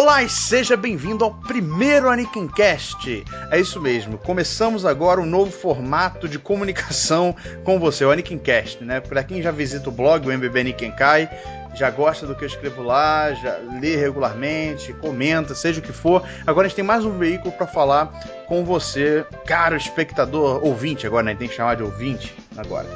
Olá e seja bem-vindo ao primeiro Anikincast. É isso mesmo, começamos agora um novo formato de comunicação com você, o Anikincast, né? Para quem já visita o blog, o MBB Nikenkai, já gosta do que eu escrevo lá, já lê regularmente, comenta, seja o que for. Agora a gente tem mais um veículo para falar com você, caro espectador, ouvinte agora, né? Tem que chamar de ouvinte agora.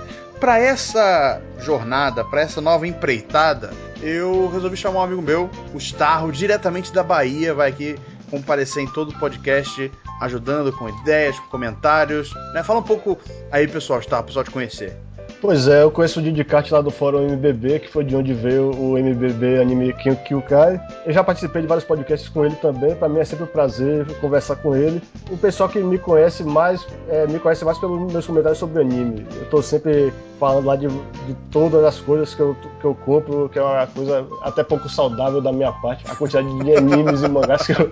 Para essa jornada, para essa nova empreitada, eu resolvi chamar um amigo meu, o Starro, diretamente da Bahia, vai aqui comparecer em todo o podcast, ajudando com ideias, com comentários. Né? Fala um pouco aí, pessoal, Starro, pessoal te conhecer. Pois é, eu conheço o Didicart lá do fórum MBB, que foi de onde veio o MBB Anime Kyukai. Eu já participei de vários podcasts com ele também, para mim é sempre um prazer conversar com ele. O pessoal que me conhece mais, é, me conhece mais pelos meus comentários sobre anime. Eu tô sempre falando lá de, de todas as coisas que eu, que eu compro, que é uma coisa até pouco saudável da minha parte, a quantidade de animes e mangás que eu,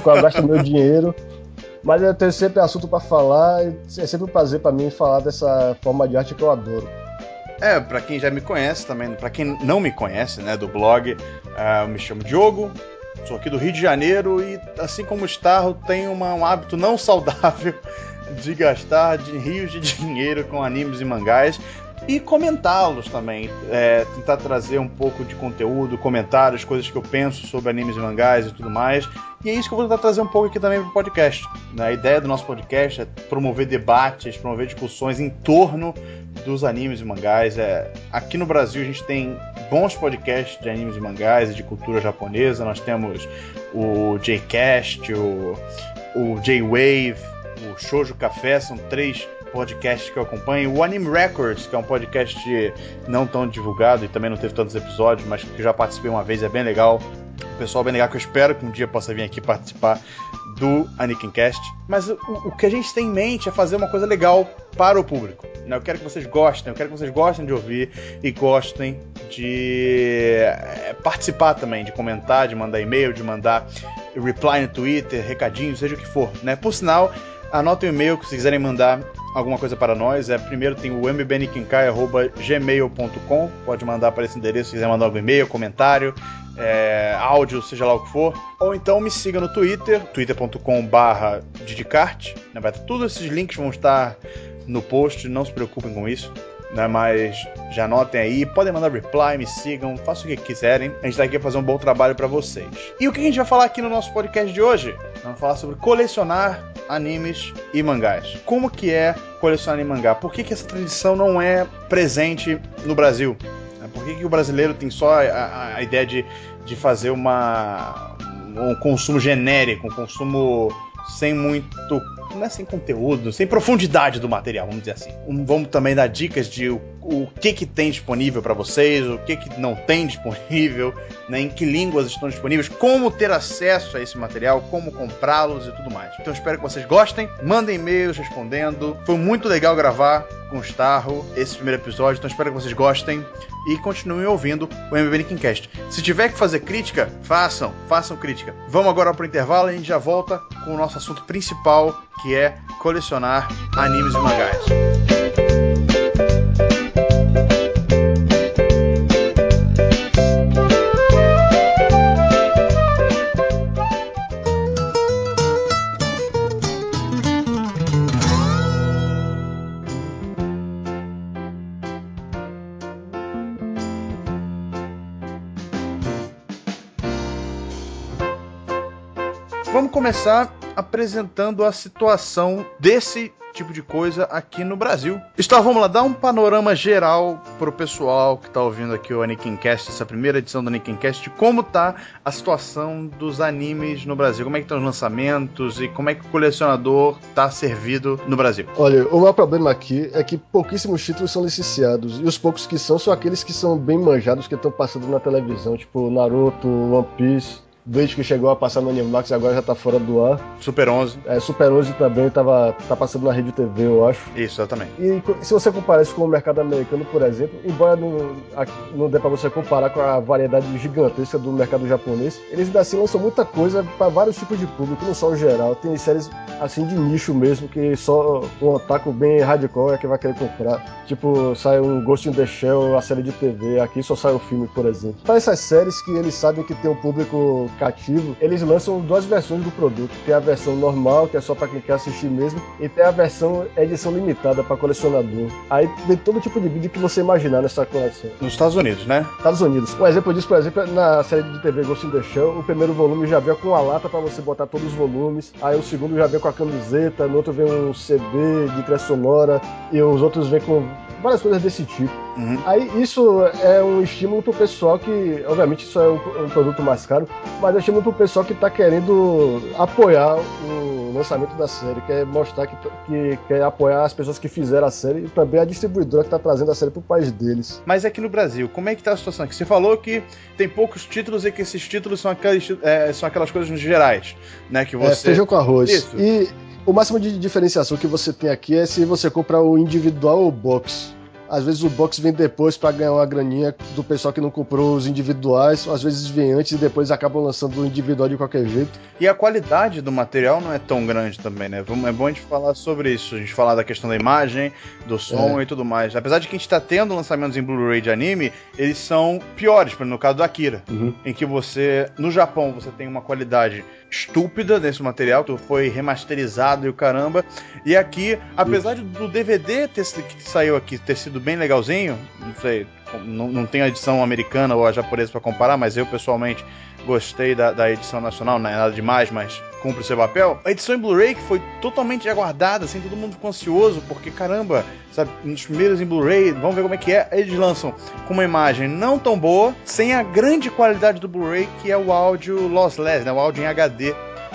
que eu gasto meu dinheiro. Mas eu tenho sempre assunto para falar e é sempre um prazer para mim falar dessa forma de arte que eu adoro. É, para quem já me conhece também, para quem não me conhece, né, do blog, uh, eu me chamo Diogo, sou aqui do Rio de Janeiro e, assim como o Starro, tenho uma, um hábito não saudável de gastar de rios de dinheiro com animes e mangás e comentá-los também. É, tentar trazer um pouco de conteúdo, comentários, coisas que eu penso sobre animes e mangás e tudo mais. E é isso que eu vou tentar trazer um pouco aqui também para o podcast. Né? A ideia do nosso podcast é promover debates, promover discussões em torno dos animes e mangás. É, aqui no Brasil a gente tem bons podcasts de animes e mangás e de cultura japonesa. Nós temos o J-Cast, o, o J-Wave, o Shoujo Café, são três podcasts que eu acompanho. O Anime Records, que é um podcast não tão divulgado e também não teve tantos episódios, mas que já participei uma vez, é bem legal. O pessoal bem legal que eu espero que um dia possa vir aqui participar do Anikincast. Mas o, o, que a gente tem em mente é fazer uma coisa legal para o público. Né? Eu quero que vocês gostem, eu quero que vocês gostem de ouvir e gostem de é, participar também, de comentar, de mandar e-mail, de mandar reply no Twitter, recadinho, seja o que for. Né? Por sinal, anotem o e-mail que se quiserem mandar alguma coisa para nós. É, primeiro tem o mbnikinkai.gmail.com. Pode mandar para esse endereço se quiser mandar algum e-mail, comentário, é, áudio, seja lá o que for. Ou então me siga no Twitter, twitter.com.br Didicart. Né, todos esses links vão estar no post, não se preocupem com isso né? Mas já anotem aí, podem mandar reply, me sigam, façam o que quiserem. A gente tá aqui pra fazer um bom trabalho para vocês. E o que a gente vai falar aqui no nosso podcast de hoje? Vamos falar sobre colecionar animes e mangás. Como que é colecionar anime e mangá? Por que, que essa tradição não é presente no Brasil? Por que, que o brasileiro tem só a, a, ideia de, de fazer uma, um consumo genérico, um consumo sem muito não é sem conteúdo, sem profundidade do material, vamos dizer assim. Vamos também dar dicas de o, que que tem disponível para vocês, o que que não tem disponível, né, em que línguas estão disponíveis, como ter acesso a esse material, como comprá-los e tudo mais. Então espero que vocês gostem, mandem e-mails respondendo. Foi muito legal gravar com o Starro esse primeiro episódio, então espero que vocês gostem e continuem ouvindo o MBB Nickcast. Se tiver que fazer crítica, façam, façam crítica. Vamos agora para o intervalo e a gente já volta com o nosso assunto principal, que é colecionar animes e mangás. Começar apresentando a situação desse tipo de coisa aqui no Brasil. Está, vamos lá, dar um panorama geral pro pessoal que está ouvindo aqui o Anikincast, essa primeira edição do Anikincast, como tá a situação dos animes no Brasil, como é que estão os lançamentos e como é que o colecionador tá servido no Brasil. Olha, o maior problema aqui é que pouquíssimos títulos são licenciados, e os poucos que são são aqueles que são bem manjados, que estão passando na televisão, tipo Naruto, One Piece, desde que chegou a passar no Animax agora já tá fora do ar. Super 11. É, Super 11 também tava, tá passando na Rede TV, eu acho. Isso, exatamente. E se você comparar isso com o mercado americano, por exemplo, embora não, não dê pra você comparar com a variedade gigantesca do mercado japonês, eles ainda assim lançam muita coisa para vários tipos de público, não só o geral. Tem séries assim de nicho mesmo, que só um otaku bem hardcore é que vai querer comprar. Tipo, sai um Ghost in the Shell, a série de TV, aqui só sai o filme, por exemplo. Para essas séries que eles sabem que tem um público cativo, eles lançam duas versões do produto. Tem a versão normal, que é só para quem quer assistir mesmo, e tem a versão edição limitada para colecionador. Aí tem todo tipo de vídeo que você imaginar nessa coleção. Nos Estados Unidos, né? Estados Unidos. Um exemplo disso, por exemplo, é na série de TV Ghost in the Shell, o primeiro volume já veio com a lata para você botar todos os volumes, aí o segundo já veio com a camiseta, no outro vem um CD de trilha sonora, e os outros vêm com várias coisas desse tipo. Uhum. Aí isso é um estímulo pro pessoal que, obviamente, isso é um, um produto mais caro, mas é um estímulo pro pessoal que tá querendo apoiar o lançamento da série, quer mostrar que, que quer apoiar as pessoas que fizeram a série e também a distribuidora que tá trazendo a série pro país deles. Mas aqui no Brasil, como é que tá a situação? Que você falou que tem poucos títulos e que esses títulos são aquelas, é, são aquelas coisas gerais, né? Que é, você... É, feijão com arroz. Isso. E o máximo de diferenciação que você tem aqui é se você comprar o individual ou box. Às vezes o box vem depois para ganhar uma graninha do pessoal que não comprou os individuais, às vezes vem antes e depois acabam lançando o individual de qualquer jeito. E a qualidade do material não é tão grande também, né? É bom a gente falar sobre isso, a gente falar da questão da imagem, do som é. e tudo mais. Apesar de que a gente tá tendo lançamentos em Blu-ray de anime, eles são piores, no caso do Akira, uhum. em que você, no Japão, você tem uma qualidade estúpida nesse material, que foi remasterizado e o caramba. E aqui, apesar Isso. do DVD ter, que saiu aqui ter sido bem legalzinho, não sei, não, não tem a edição americana ou a japonesa para comparar, mas eu pessoalmente gostei da, da, edição nacional, não é nada demais, mas cumpre o seu papel. A edição em Blu-ray que foi totalmente aguardada, assim, todo mundo ficou ansioso, porque caramba, sabe, nos primeiros em Blu-ray, vamos ver como é que é. Eles lançam com uma imagem não tão boa, sem a grande qualidade do Blu-ray, que é o áudio lossless, né, o áudio em HD.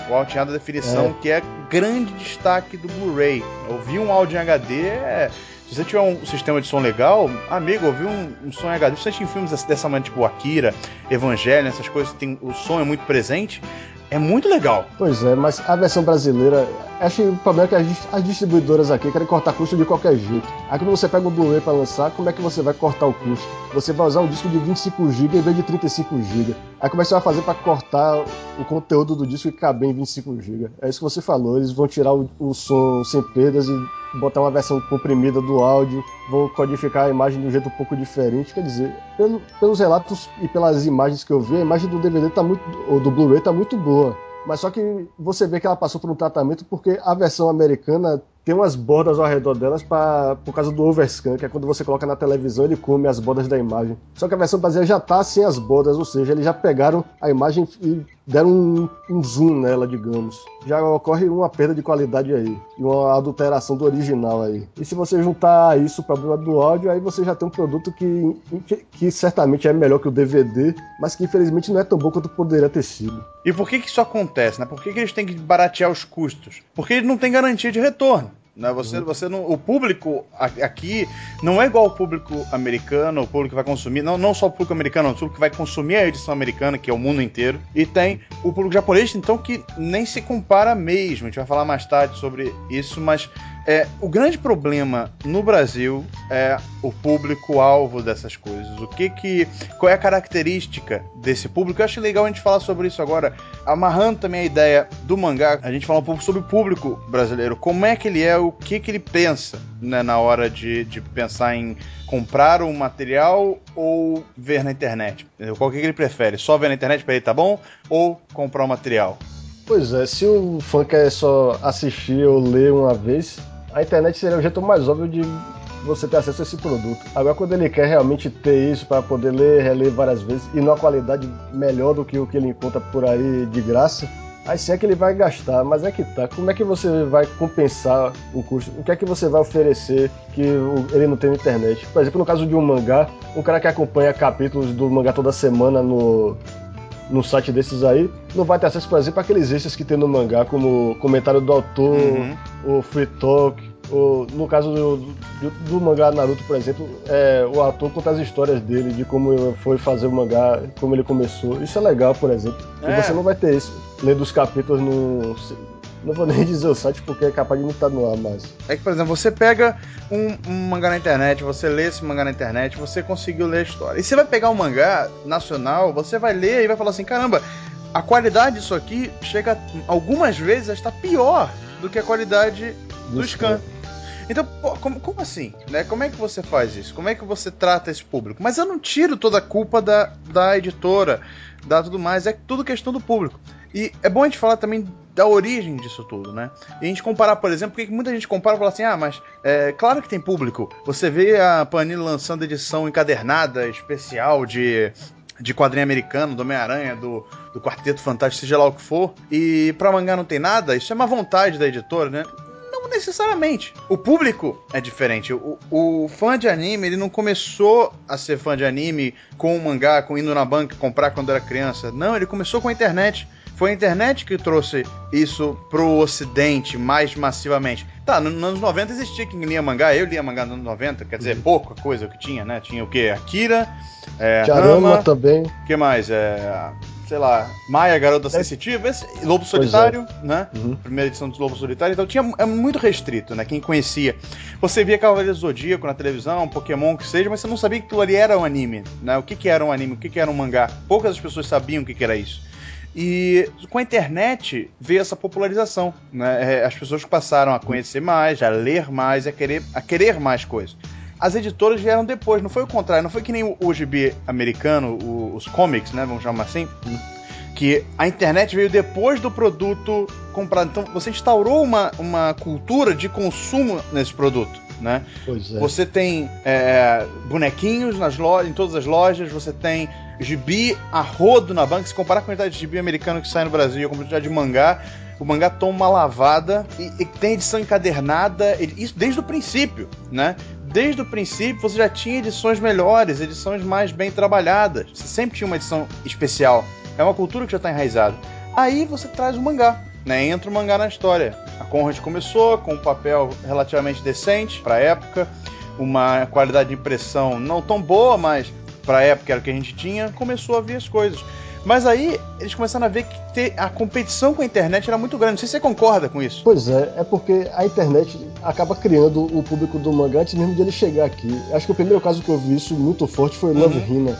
O áudio em alta definição, é. que é grande destaque do Blu-ray. Ouvir um áudio em HD é se você tiver um sistema de som legal, amigo, ouvir um, um som em HD, principalmente em filmes dessa maneira, tipo Akira, Evangelho, essas coisas, tem, o som é muito presente, é muito legal. Pois é, mas a versão brasileira, acho que o problema é que as, as distribuidoras aqui querem cortar custo de qualquer jeito. Aí quando você pega o Blu-ray para lançar, como é que você vai cortar o custo? Você vai usar um disco de 25 GB em vez de 35 GB. Aí como é que você vai fazer para cortar o conteúdo do disco e caber em 25 GB? É isso que você falou, eles vão tirar o, o som sem perdas e botar uma versão comprimida do áudio, vão codificar a imagem de um jeito um pouco diferente. Quer dizer, pelo, pelos relatos e pelas imagens que eu vi, a imagem do DVD tá muito, ou do Blu-ray tá muito boa. Mas só que você vê que ela passou por um tratamento porque a versão americana tem umas bordas ao redor delas pra, por causa do overscan, que é quando você coloca na televisão ele come as bordas da imagem. Só que a versão brasileira já tá sem as bordas, ou seja, eles já pegaram a imagem e deram um, um, zoom nela, digamos. Já ocorre uma perda de qualidade aí, e uma adulteração do original aí. E se você juntar isso para o problema do áudio, aí você já tem um produto que, que, que, certamente é melhor que o DVD, mas que infelizmente não é tão bom quanto poderia ter sido. E por que, que isso acontece, né? Por que, que eles têm que baratear os custos? Porque eles não têm garantia de retorno. Né? Você, uhum. você não, o público aqui não é igual ao público americano, o público que vai consumir, não, não só o público americano, o público que vai consumir a edição americana, que é o mundo inteiro, e tem o público japonês, então, que nem se compara mesmo. A gente vai falar mais tarde sobre isso, mas é, o grande problema no Brasil é o público-alvo dessas coisas. O que que. Qual é a característica desse público? Eu acho legal a gente falar sobre isso agora, amarrando também a ideia do mangá, a gente falar um pouco sobre o público brasileiro. Como é que ele é, o que que ele pensa né, na hora de, de pensar em comprar um material ou ver na internet? Qual que ele prefere? Só ver na internet para ele tá bom? Ou comprar o um material? Pois é, se o fã quer só assistir ou ler uma vez, a internet seria o jeito mais óbvio de você ter acesso a esse produto. Agora, quando ele quer realmente ter isso para poder ler, reler várias vezes e numa qualidade melhor do que o que ele encontra por aí de graça, aí sim é que ele vai gastar. Mas é que tá. Como é que você vai compensar o custo? O que é que você vai oferecer que ele não tem na internet? Por exemplo, no caso de um mangá, um cara que acompanha capítulos do mangá toda semana no no site desses aí, não vai ter acesso, por exemplo, àqueles extras que tem no mangá, como comentário do autor, uhum. o free talk, o, no caso do, do, do, mangá Naruto, por exemplo, é, o ator conta as histórias dele, de como foi fazer o mangá, como ele começou. Isso é legal, por exemplo. É. E você não vai ter isso lendo os capítulos no. Não vou nem dizer o site porque é capaz de não estar no ar mais. É que, por exemplo, você pega um, um, mangá na internet, você lê esse mangá na internet, você conseguiu ler a história. E você vai pegar um mangá nacional, você vai ler e vai falar assim: caramba, a qualidade disso aqui chega algumas vezes a estar pior do que a qualidade do scan. Então, pô, como, como, assim? Né? Como é que você faz isso? Como é que você trata esse público? Mas eu não tiro toda a culpa da, da editora, da tudo mais, é tudo questão do público. E é bom a gente falar também da origem disso tudo, né? E a gente comparar, por exemplo, porque muita gente compara e fala assim: ah, mas é claro que tem público. Você vê a Panini lançando edição encadernada, especial de de quadrinho americano, do Homem-Aranha, do, do Quarteto Fantástico, seja lá o que for, e pra mangá não tem nada, isso é uma vontade da editora, né? Não necessariamente. O público é diferente. O, o fã de anime, ele não começou a ser fã de anime com o mangá, com indo na banca comprar quando era criança. Não, ele começou com a internet. Foi a internet que trouxe isso pro ocidente mais massivamente. Tá, nos anos 90 existia quem lia mangá, eu lia mangá nos anos 90, quer dizer, uhum. pouca coisa que tinha, né? Tinha o quê? Akira, é, Charama Rama, também. O que mais? É, sei lá, Maia, Garota é. Sensitiva, esse, Lobo Solitário, é. né? Uhum. Primeira edição dos Lobo Solitário, então tinha é muito restrito, né? Quem conhecia. Você via Cavaleiro Zodíaco na televisão, Pokémon, que seja, mas você não sabia que aquilo ali era um anime, né? O que, que era um anime, o que, que era um mangá. Poucas pessoas sabiam o que, que era isso. E com a internet veio essa popularização. Né? É, as pessoas passaram a conhecer mais, a ler mais, a querer, a querer mais coisas. As editoras vieram depois, não foi o contrário, não foi que nem o, o americano, o, os comics, né? Vamos chamar assim. Que a internet veio depois do produto comprado. Então você instaurou uma, uma cultura de consumo nesse produto. Né? Pois é. Você tem é, bonequinhos nas lojas, em todas as lojas, você tem gibi a rodo na banca. Se comparar com a quantidade de gibi americano que sai no Brasil a quantidade de mangá, o mangá toma uma lavada e, e tem edição encadernada, isso desde o princípio, né? Desde o princípio você já tinha edições melhores, edições mais bem trabalhadas. Você sempre tinha uma edição especial. É uma cultura que já está enraizada. Aí você traz o mangá, né? Entra o mangá na história. A Conrad começou com um papel relativamente decente para a época, uma qualidade de impressão não tão boa, mas para a época era o que a gente tinha, começou a ver as coisas. Mas aí eles começaram a ver que a competição com a internet era muito grande. Não sei se você concorda com isso. Pois é, é porque a internet acaba criando o público do mangá antes mesmo de ele chegar aqui. Acho que o primeiro caso que eu vi isso muito forte foi Love uhum. Hina.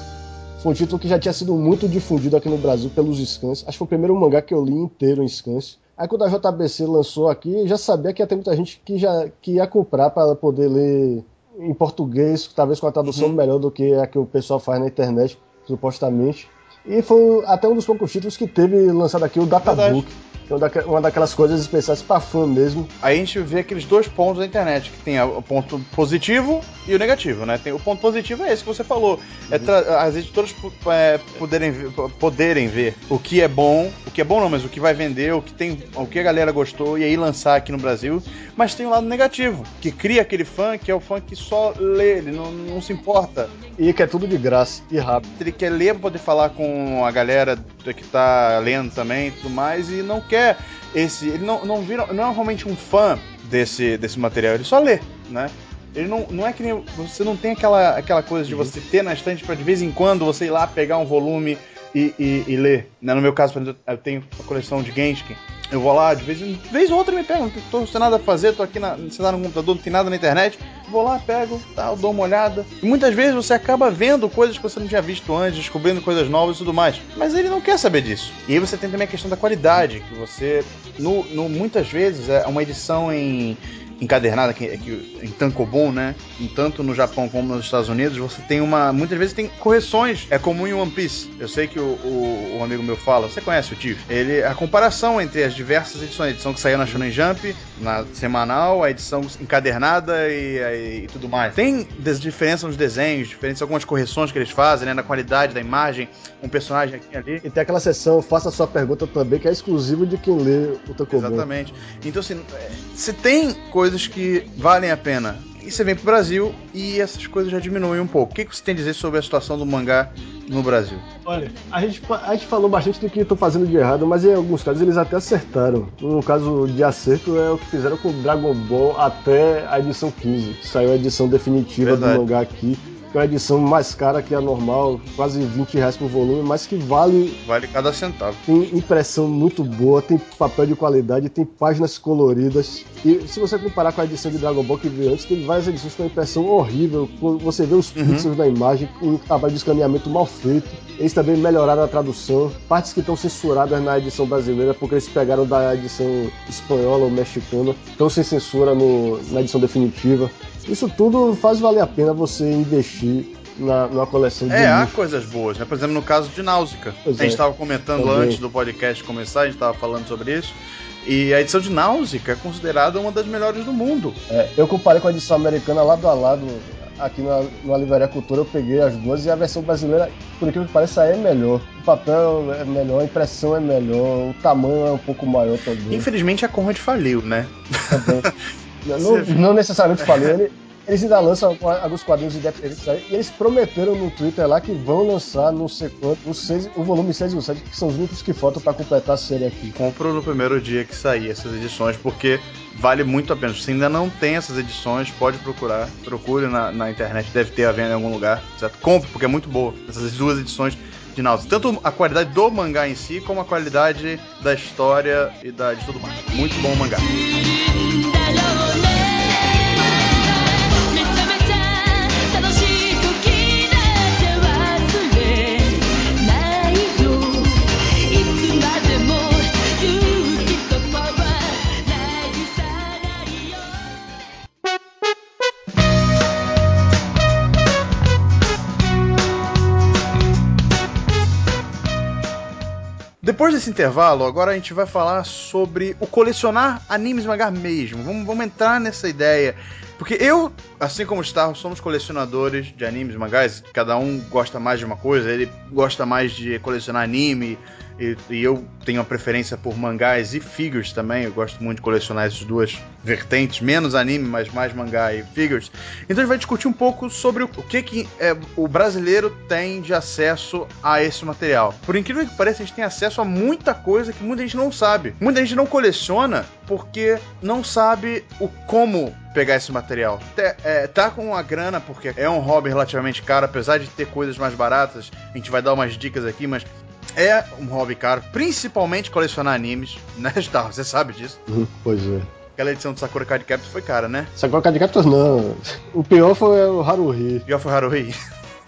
Foi um título que já tinha sido muito difundido aqui no Brasil pelos scans. Acho que foi o primeiro mangá que eu li inteiro em scans. Aí quando a JBC lançou aqui, já sabia que ia ter muita gente que já que ia comprar para poder ler em português, talvez com a tradução uhum. melhor do que a que o pessoal faz na internet, supostamente. E foi até um dos poucos títulos que teve lançado aqui o Databook. Verdade é uma daquelas coisas especiais para fã mesmo. Aí a gente vê aqueles dois pontos da internet, que tem o ponto positivo e o negativo, né? Tem, o ponto positivo é esse que você falou. É as editoras é, poderem, ver, poderem ver o que é bom, o que é bom não, mas o que vai vender, o que tem, o que a galera gostou e aí lançar aqui no Brasil. Mas tem o um lado negativo, que cria aquele fã que é o fã que só lê, ele não, não se importa. E que é tudo de graça e rápido. Ele quer ler pra poder falar com a galera que tá lendo também e tudo mais, e não quer esse. Ele não, não, vira, não é realmente um fã desse, desse material, ele só lê, né? Ele não, não é que nem. Você não tem aquela, aquela coisa de você ter na estante para de vez em quando você ir lá pegar um volume e, e, e ler. Né? No meu caso, eu tenho a coleção de Genshin. Eu vou lá, de vez em vez ou outra me pego, não tô sem nada a fazer, tô aqui na, sentado no computador, não tem nada na internet. Vou lá, pego, tal, dou uma olhada. E muitas vezes você acaba vendo coisas que você não tinha visto antes, descobrindo coisas novas e tudo mais. Mas ele não quer saber disso. E aí você tem também a questão da qualidade, que você, no, no muitas vezes, é uma edição em encadernada que, que, em tankobon, né? Tanto no Japão como nos Estados Unidos, você tem uma. Muitas vezes tem correções. É comum em One Piece. Eu sei que o, o, o amigo meu fala, você conhece o Tiff? Ele. A comparação entre as diversas edições, a edição que saiu na Shonen Jump, na semanal, a edição encadernada e, e, tudo mais. Tem diferença nos desenhos, diferença algumas correções que eles fazem, né? Na qualidade da imagem, um personagem aqui ali. E tem aquela seção, faça a sua pergunta também, que é exclusivo de quem lê o tankobon. Exatamente. Então, assim, se tem coisas coisas que valem a pena. E você vem pro Brasil e essas coisas já diminuem um pouco. O que, você tem a dizer sobre a situação do mangá no Brasil? Olha, a gente, a gente falou bastante do que estão fazendo de errado, mas em alguns casos eles até acertaram. No caso de acerto é o que fizeram com Dragon Ball até a edição 15, que saiu a edição definitiva Verdade. do mangá aqui. Que é uma edição mais cara que a normal, quase 20 reais por volume, mas que vale. Vale cada centavo. Tem impressão muito boa, tem papel de qualidade, tem páginas coloridas. E se você comparar com a edição de Dragon Ball que veio antes, tem várias edições com impressão horrível. Você vê os uhum. pixels da imagem, um trabalho de escaneamento mal feito. Eles também melhoraram a tradução. Partes que estão censuradas na edição brasileira, porque eles pegaram da edição espanhola ou mexicana, estão sem censura no, na edição definitiva. Isso tudo faz valer a pena você investir na, numa coleção de. É, há coisas boas, né? Por exemplo, no caso de Náusica. Pois a gente estava é. comentando Também. antes do podcast começar, a gente estava falando sobre isso. E a edição de Náusica é considerada uma das melhores do mundo. É, eu comparei com a edição americana lado a lado aqui na, na Livraria Cultura eu peguei as duas e a versão brasileira, por incrível que pareça, é melhor. O papel é melhor, a impressão é melhor, o tamanho é um pouco maior também. Infelizmente a Conrad faliu, né? Também. não, não, necessariamente faliu, ele, eles ainda lançam alguns quadrinhos independentes e eles prometeram no Twitter lá que vão lançar não sei quanto, o, seis, o volume 6 e o 7, que são os únicos que faltam para completar a série aqui. Compro no primeiro dia que sair essas edições, porque vale muito a pena. Se ainda não tem essas edições, pode procurar. Procure na, na internet, deve ter a venda em algum lugar, certo? Compre, porque é muito boa. Essas duas edições de Náusea. Tanto a qualidade do mangá em si, como a qualidade da história e da, de tudo mais. Muito bom o mangá. Depois desse intervalo, agora a gente vai falar sobre o colecionar animes mangá mesmo. Vamos, vamos entrar nessa ideia. Porque eu, assim como o Star, somos colecionadores de animes, mangás. Cada um gosta mais de uma coisa. Ele gosta mais de colecionar anime, e, e, eu tenho uma preferência por mangás e figures também. Eu gosto muito de colecionar essas duas vertentes, menos anime, mas mais mangá e figures. Então a gente vai discutir um pouco sobre o, que, que é, o brasileiro tem de acesso a esse material. Por incrível que pareça, a gente tem acesso a muita coisa que muita gente não sabe. Muita gente não coleciona porque não sabe o como pegar esse material. É, tá com a grana, porque é um hobby relativamente caro, apesar de ter coisas mais baratas. A gente vai dar umas dicas aqui, mas é um hobby caro, principalmente colecionar animes, né, Star? Você sabe disso. Uhum, pois é. Aquela edição do Sakura Card Captors foi cara, né? Sakura Card Captors não. O pior foi o Haruhi. O pior foi o Haruhi.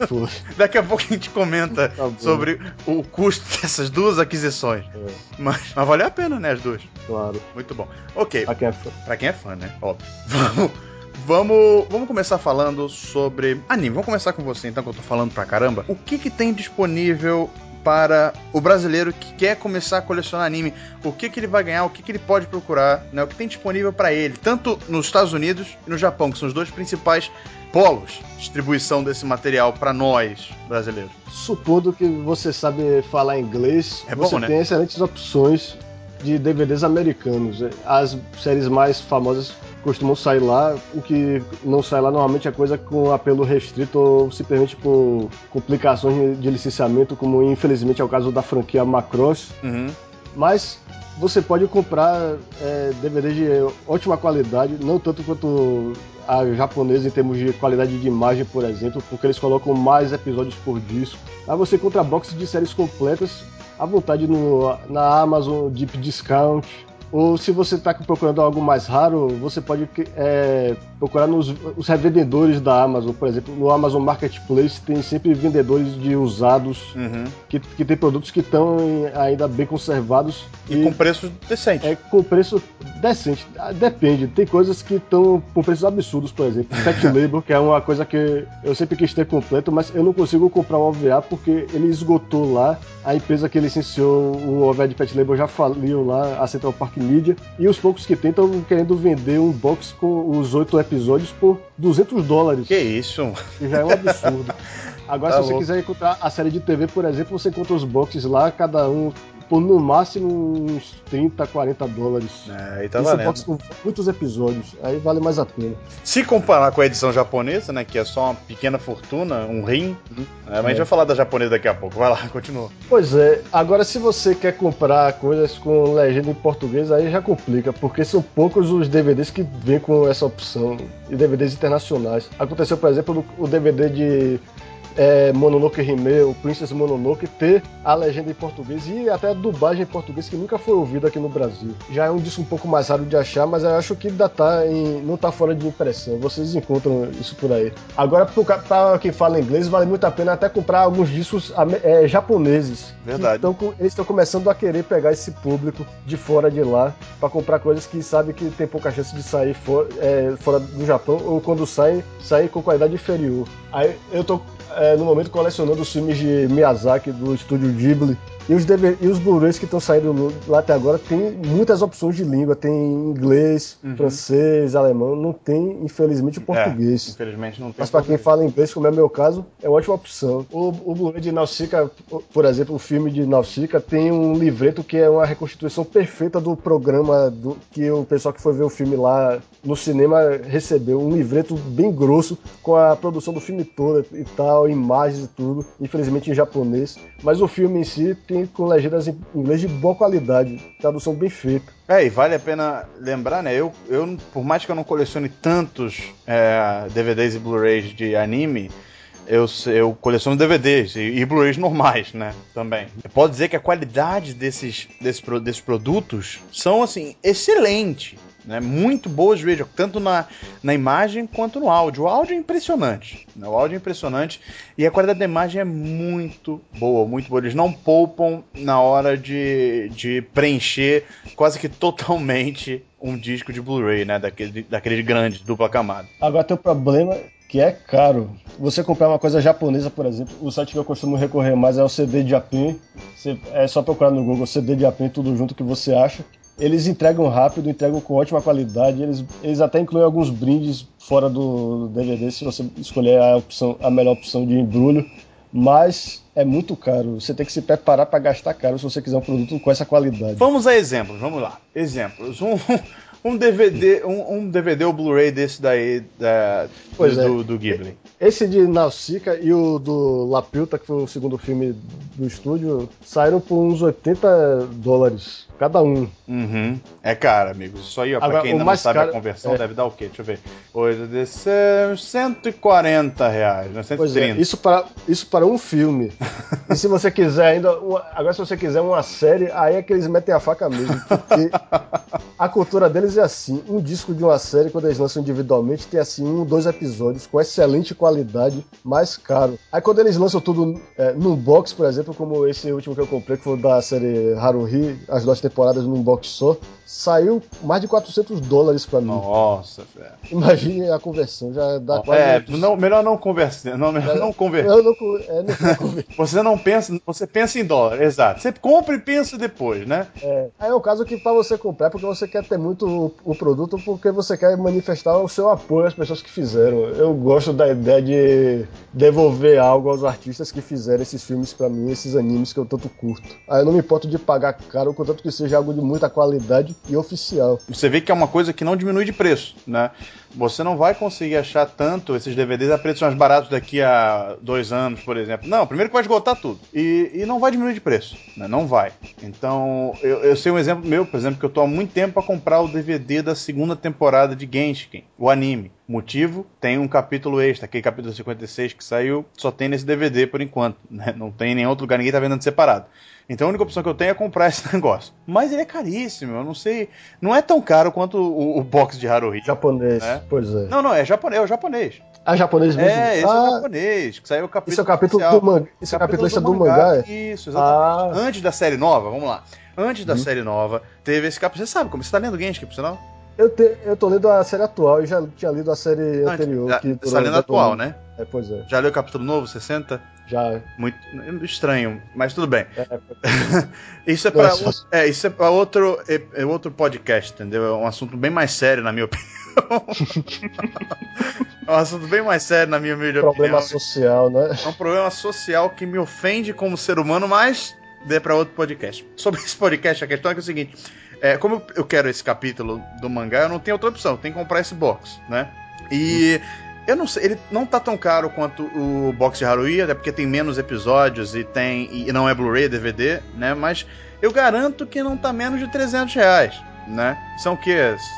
Foi. Daqui a pouco a gente comenta tá sobre o custo dessas duas aquisições. É. Mas, mas valeu a pena, né, as duas? Claro. Muito bom. Ok. Pra quem é fã. Pra quem é fã, né? Óbvio. Vamos. Vamos, vamos começar falando sobre anime. Vamos começar com você, então, que eu tô falando pra caramba. O que que tem disponível para o brasileiro que quer começar a colecionar anime, o que, que ele vai ganhar, o que, que ele pode procurar, né, o que tem disponível para ele, tanto nos Estados Unidos e no Japão, que são os dois principais polos de distribuição desse material para nós brasileiros. Supondo que você sabe falar inglês, é bom, você né? tem excelentes opções de DVDs americanos. As séries mais famosas costumam sair lá. O que não sai lá normalmente é coisa com apelo restrito ou simplesmente por complicações de licenciamento, como infelizmente é o caso da franquia Macross. Uhum. Mas você pode comprar é, DVD de ótima qualidade, não tanto quanto a japonesa em termos de qualidade de imagem, por exemplo, porque eles colocam mais episódios por disco. Aí você encontra boxes de séries completas à vontade no, na Amazon Deep Discount, ou se você está procurando algo mais raro, você pode é, procurar nos os revendedores da Amazon. Por exemplo, no Amazon Marketplace tem sempre vendedores de usados uhum. que, que tem produtos que estão ainda bem conservados. E, e, com preço decente. É, com preço decente. Ah, depende. Tem coisas que estão com preços absurdos, por exemplo. Pet Label, que é uma coisa que eu sempre quis ter completo, mas eu não consigo comprar o OVA porque ele esgotou lá. A empresa que licenciou o OVA de Pet Label já faliu lá, a Central Park mídia, e os poucos que tem estão querendo vender um box com os oito episódios por 200 dólares. Que isso? Que já é um absurdo. Agora, tá se louco. você quiser encontrar a série de TV, por exemplo, você encontra os boxes lá, cada um por no máximo uns 30, 40 dólares. É, aí tá valendo. Box com muitos episódios, aí vale mais a pena. Se comparar com a edição japonesa, né, que é só uma pequena fortuna, um rim, uhum. é, mas é. a gente vai falar da japonesa daqui a pouco. Vai lá, continua. Pois é, agora se você quer comprar coisas com legenda em português, aí já complica, porque são poucos os DVDs que vêm com essa opção, e DVDs internacionais. Aconteceu, por exemplo, o DVD de é, Mononoke Hime, o Princess Mononoke, ter a legenda em português e até a dublagem em português que nunca foi ouvida aqui no Brasil. Já é um disco um pouco mais raro de achar, mas eu acho que ainda tá em, não tá fora de impressão. Vocês encontram isso por aí. Agora, para quem fala inglês, vale muito a pena até comprar alguns discos é, japoneses. Verdade. Então, eles estão começando a querer pegar esse público de fora de lá para comprar coisas que sabe que tem pouca chance de sair for, é, fora do Japão ou quando saem, sair com qualidade inferior. Aí eu tô é, no momento colecionando os filmes de Miyazaki do estúdio Ghibli e os, e os Blu-rays que estão saindo lá até agora tem muitas opções de língua. Tem inglês, uhum. francês, alemão. Não tem, infelizmente, o português. É, infelizmente não tem. Mas para quem fala inglês, como é o meu caso, é uma ótima opção. O, o Blu-ray de Nausicaa, por exemplo, o filme de Nausicaa, tem um livreto que é uma reconstituição perfeita do programa do, que o pessoal que foi ver o filme lá no cinema recebeu. Um livreto bem grosso, com a produção do filme toda e tal, imagens e tudo. Infelizmente em japonês. Mas o filme em si tem com legendas em inglês de boa qualidade, tradução bem feita. É, e vale a pena lembrar, né? Eu, eu por mais que eu não colecione tantos é, DVDs e Blu-rays de anime, eu, eu coleciono DVDs e, e Blu-rays normais, né? Também. Pode dizer que a qualidade desses, desses, desses produtos são, assim, excelente. Né, muito boas vídeos, tanto na, na imagem quanto no áudio. O áudio é impressionante. Né, o áudio é impressionante e a qualidade da imagem é muito boa, muito boa. Eles não poupam na hora de, de preencher quase que totalmente um disco de Blu-ray, né? Daquele, daquele grande, dupla camada. Agora tem o problema que é caro. Você comprar uma coisa japonesa, por exemplo, o site que eu costumo recorrer mais é o CD de Japan. é só procurar no Google CD de tudo junto que você acha. Eles entregam rápido, entregam com ótima qualidade. Eles, eles até incluem alguns brindes fora do DVD se você escolher a, opção, a melhor opção de embrulho. Mas é muito caro. Você tem que se preparar para gastar caro se você quiser um produto com essa qualidade. Vamos a exemplos, vamos lá. Exemplos. Um, um DVD, um, um DVD ou Blu-ray desse daí da, do, é. do Ghibli. Esse de Nausicaa e o do Lapilta, que foi o segundo filme do estúdio, saíram por uns 80 dólares cada um. Uhum. É caro, amigos. Isso aí, ó, Agora, pra quem ainda não sabe caro... a conversão, é... deve dar o quê? Deixa eu ver. Coisa de ser 140 reais, né? 130. É, isso, para, isso para um filme. e se você quiser ainda. Uma... Agora, se você quiser uma série, aí é que eles metem a faca mesmo. Porque a cultura deles é assim: um disco de uma série, quando eles lançam individualmente, tem assim um, dois episódios com excelente qualidade, mais caro. Aí quando eles lançam tudo é, num box, por exemplo, como esse último que eu comprei, que foi da série Haruhi, as duas temporadas num box só, saiu mais de 400 dólares para mim. Nossa, velho. Imagine a conversão, já dá não, quase. É, não, melhor não conversar. Não, melhor não converter. Não, não, é, não você não pensa, você pensa em dólar, exato. Você compra e pensa depois, né? É, aí é o caso que para você comprar, porque você quer ter muito o, o, produto, porque você quer manifestar o seu apoio às pessoas que fizeram. Eu gosto da ideia de devolver algo aos artistas que fizeram esses filmes para mim, esses animes que eu tanto curto. Aí eu não me importo de pagar caro, contanto que seja algo de muita qualidade e oficial. Você vê que é uma coisa que não diminui de preço, né? Você não vai conseguir achar tanto esses DVDs a preços mais baratos daqui a dois anos, por exemplo. Não, primeiro que vai esgotar tudo. E, e não vai diminuir de preço, né? Não vai. Então, eu, eu sei um exemplo meu, por exemplo, que eu tô há muito tempo para comprar o DVD da segunda temporada de Genshin, o anime. Motivo, tem um capítulo extra, aquele capítulo 56 que saiu, só tem nesse DVD por enquanto, né? Não tem em nenhum outro lugar, ninguém tá vendendo separado. Então a única opção que eu tenho é comprar esse negócio. Mas ele é caríssimo, eu não sei. Não é tão caro quanto o, o box de Haruhi. Japonês, né? pois é. Não, não, é japonês, é o japonês. Ah, japonês mesmo? É, esse ah, é o japonês, que saiu o capítulo. Esse é o capítulo oficial. do manga. Esse é o capítulo, capítulo do, do mangá. mangá. Isso, exatamente. Ah. Antes da série nova, vamos lá. Antes da hum. série nova, teve esse capítulo. Você sabe como? Você tá lendo Genshin, por sinal? Eu, te, eu tô lendo a série atual e já tinha lido a série ah, anterior. Já, que você tá lendo a atual, né? É, pois é. Já leu o capítulo novo, 60? Já. Muito estranho, mas tudo bem. É, é isso é para é, isso é para outro é, é, outro podcast, entendeu? É um assunto bem mais sério na minha opinião. é um assunto bem mais sério na minha humilde problema opinião. Problema social, né? É um problema social que me ofende como ser humano, mas dê para outro podcast. Sobre esse podcast, a questão é, que é o seguinte: é, como eu quero esse capítulo do mangá, eu não tenho outra opção, tem que comprar esse box, né? E eu não sei, ele não tá tão caro quanto o box de Haruhi, até porque tem menos episódios e tem e não é Blu-ray, DVD, né? Mas eu garanto que não tá menos de 300 reais, né? São o que?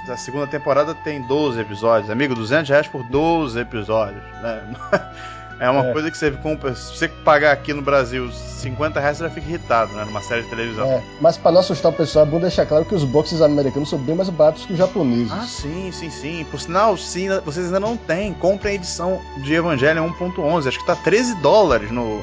A segunda temporada tem 12 episódios, amigo, 200 reais por 12 episódios, né? É uma é. coisa que você compra. Se você pagar aqui no Brasil 50 reais, você já fica irritado, né? Numa série de televisão. É, mas para não assustar o pessoal, é bom deixar claro que os boxes americanos são bem mais baratos que os japoneses. Ah, sim, sim, sim. Por sinal, sim, vocês ainda não têm. Comprem a edição de Evangelho 1.11. Acho que tá 13 dólares no,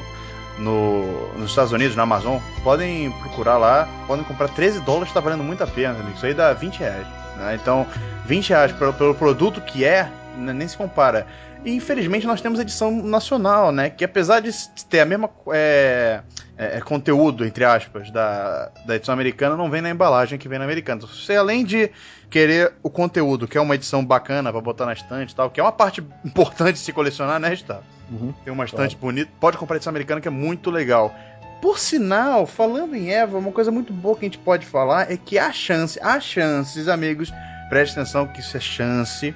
no, nos Estados Unidos, na Amazon. Podem procurar lá, podem comprar 13 dólares, tá valendo muito a pena, amigo. Isso aí dá 20 reais. Né? Então, 20 reais pelo, pelo produto que é, nem se compara. E infelizmente nós temos edição nacional, né? Que apesar de ter a mesma é, é, é, conteúdo, entre aspas, da, da edição americana, não vem na embalagem que vem na americana. Então, você, além de querer o conteúdo, que é uma edição bacana para botar na estante e tal, que é uma parte importante de se colecionar, né, Gustavo? Uhum, Tem uma estante claro. bonita. Pode comprar edição americana, que é muito legal. Por sinal, falando em Eva, uma coisa muito boa que a gente pode falar é que há chance, há chances, amigos, preste atenção que isso é chance,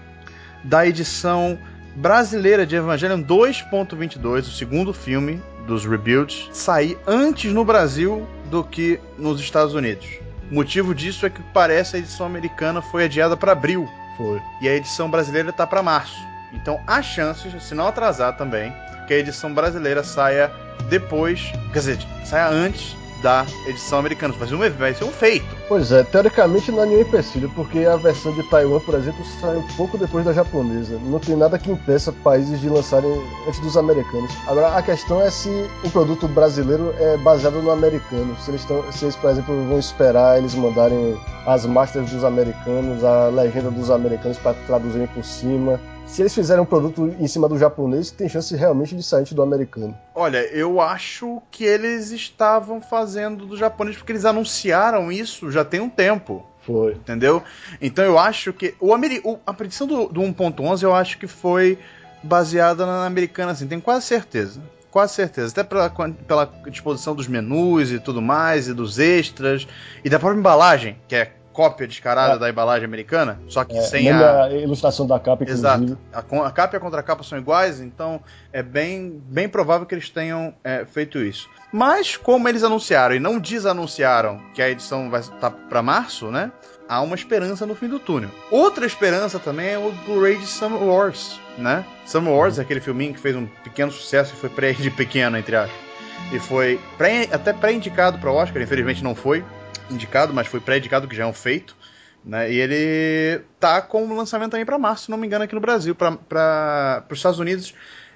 da edição brasileira de Evangelion 2.22, o segundo filme dos Rebuilds, sair antes no Brasil do que nos Estados Unidos. O motivo disso é que parece a edição americana foi adiada para abril. Foi. E a edição brasileira está para março. Então há chances, se não atrasar também, que a edição brasileira saia depois, quer dizer, saia antes da edição americana. Vai ser, um, vai ser um feito. Pois é, teoricamente não é nenhum empecilho, porque a versão de Taiwan, por exemplo, saiu pouco depois da japonesa. Não tem nada que impeça países de lançarem antes dos americanos. Agora, a questão é se o produto brasileiro é baseado no americano. Se eles, tão, se eles por exemplo, vão esperar eles mandarem as masters dos americanos, a legenda dos americanos para traduzirem por cima se eles fizerem um produto em cima do japonês, tem chance realmente de sair do americano. Olha, eu acho que eles estavam fazendo do japonês porque eles anunciaram isso já tem um tempo. Foi. Entendeu? Então eu acho que. O, o a predição do, do 1.11 eu acho que foi baseada na americana, assim, tenho quase certeza. Quase certeza. Até pela, pela disposição dos menus e tudo mais, e dos extras, e da própria embalagem, que é cópia descarada é. da embalagem americana, só que é, sem a... a... ilustração da capa, inclusive. Exato. A, a, capa e a contracapa são iguais, então é bem, bem provável que eles tenham é, feito isso. Mas como eles anunciaram e não desanunciaram que a edição vai estar tá para março, né? Há uma esperança no fim do túnel. Outra esperança também é o Blu-ray de Summer Wars, né? Summer Wars é aquele filminho que fez um pequeno sucesso e foi pré de pequeno, entre aspas. E foi pré, até pré-indicado para o Oscar, infelizmente não foi indicado, mas foi pré-indicado, que já é um feito. Né? E ele tá com o lançamento também para março, se não me engano, aqui no Brasil, para os Estados Unidos.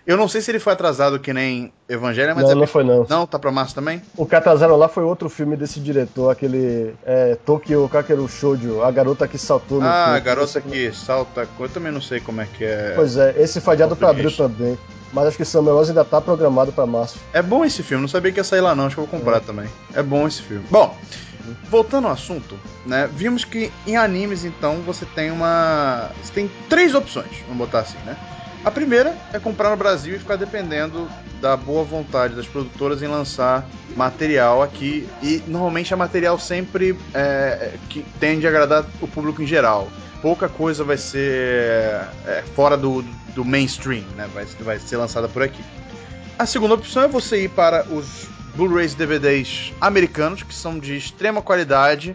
Eu não sei se ele foi atrasado que nem Evangelho, mas não, é não foi não. Não, tá para março também? O que atrasaram lá foi outro filme desse diretor, aquele é, Tokyo Kakeru Shoujo, a garota que saltou no Ah, filme, a garota que salta, eu também não sei como é que é. Pois é, esse foi adiado para abril também. Mas acho que Samuel Rose ainda tá programado para março. É bom esse filme, não sabia que ia sair lá não, acho que eu vou comprar é. também. É bom esse filme. Bom, voltando ao assunto, né? Vimos que em animes, então, você tem uma. Você tem três opções, vamos botar assim, né? A primeira é comprar no Brasil e ficar dependendo da boa vontade das produtoras em lançar material aqui. E normalmente é material sempre é, que tende a agradar o público em geral. Pouca coisa vai ser é, fora do, do mainstream, né? Vai, vai ser lançada por aqui. A segunda opção é você ir para os Blu-rays e DVDs americanos, que são de extrema qualidade